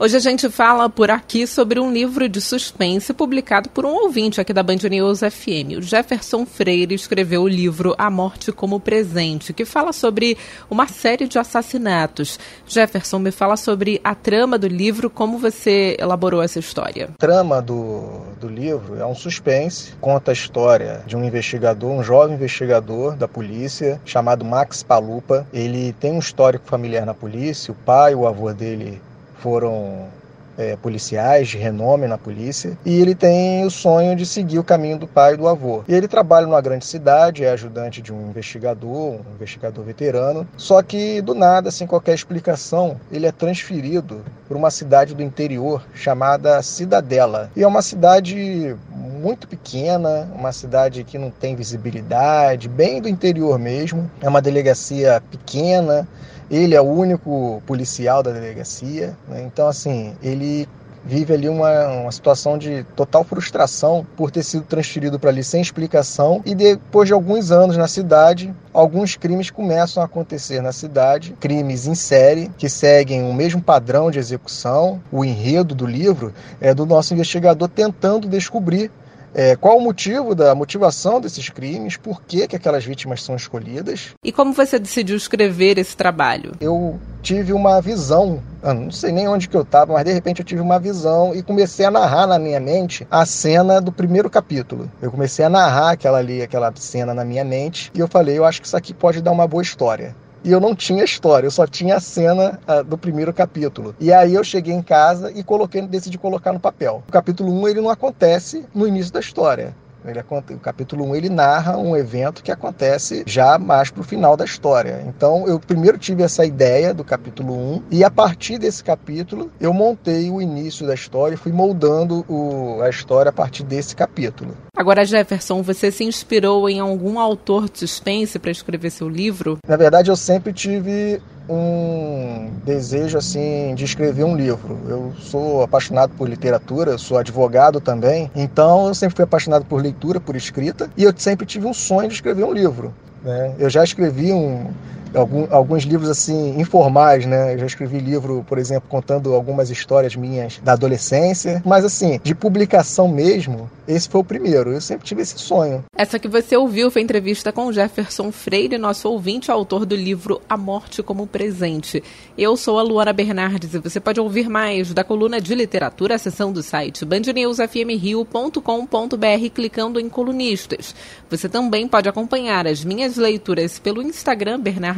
Hoje a gente fala por aqui sobre um livro de suspense publicado por um ouvinte aqui da Band News FM. O Jefferson Freire escreveu o livro A Morte como Presente, que fala sobre uma série de assassinatos. Jefferson, me fala sobre a trama do livro, como você elaborou essa história. A trama do, do livro é um suspense, conta a história de um investigador, um jovem investigador da polícia, chamado Max Palupa. Ele tem um histórico familiar na polícia, o pai, o avô dele foram é, policiais de renome na polícia e ele tem o sonho de seguir o caminho do pai e do avô. E ele trabalha numa grande cidade, é ajudante de um investigador, um investigador veterano, só que do nada, sem qualquer explicação, ele é transferido para uma cidade do interior chamada Cidadela. E é uma cidade muito pequena, uma cidade que não tem visibilidade, bem do interior mesmo. É uma delegacia pequena, ele é o único policial da delegacia, né? então assim ele vive ali uma, uma situação de total frustração por ter sido transferido para ali sem explicação e depois de alguns anos na cidade, alguns crimes começam a acontecer na cidade, crimes em série que seguem o mesmo padrão de execução. O enredo do livro é do nosso investigador tentando descobrir é, qual o motivo da motivação desses crimes, por que, que aquelas vítimas são escolhidas. E como você decidiu escrever esse trabalho? Eu tive uma visão, não sei nem onde que eu estava, mas de repente eu tive uma visão e comecei a narrar na minha mente a cena do primeiro capítulo. Eu comecei a narrar aquela ali, aquela cena na minha mente e eu falei, eu acho que isso aqui pode dar uma boa história e eu não tinha história, eu só tinha a cena uh, do primeiro capítulo. E aí eu cheguei em casa e coloquei, decidi colocar no papel. O capítulo 1 ele não acontece no início da história. Ele, o capítulo 1 ele narra um evento que acontece já mais para o final da história. Então eu primeiro tive essa ideia do capítulo 1 e a partir desse capítulo eu montei o início da história e fui moldando o, a história a partir desse capítulo. Agora, Jefferson, você se inspirou em algum autor de suspense para escrever seu livro? Na verdade, eu sempre tive um desejo assim de escrever um livro. Eu sou apaixonado por literatura, sou advogado também, então eu sempre fui apaixonado por leitura, por escrita, e eu sempre tive um sonho de escrever um livro. Né? Eu já escrevi um, alguns livros assim informais, né? Eu já escrevi livro, por exemplo, contando algumas histórias minhas da adolescência, mas assim, de publicação mesmo, esse foi o primeiro. Eu sempre tive esse sonho. Essa que você ouviu foi entrevista com Jefferson Freire, nosso ouvinte, autor do livro A Morte como Presente. Eu sou a Luana Bernardes e você pode ouvir mais da coluna de literatura, a seção do site bandnewsfmrio.com.br clicando em colunistas. Você também pode acompanhar as minhas leituras pelo Instagram Bernardes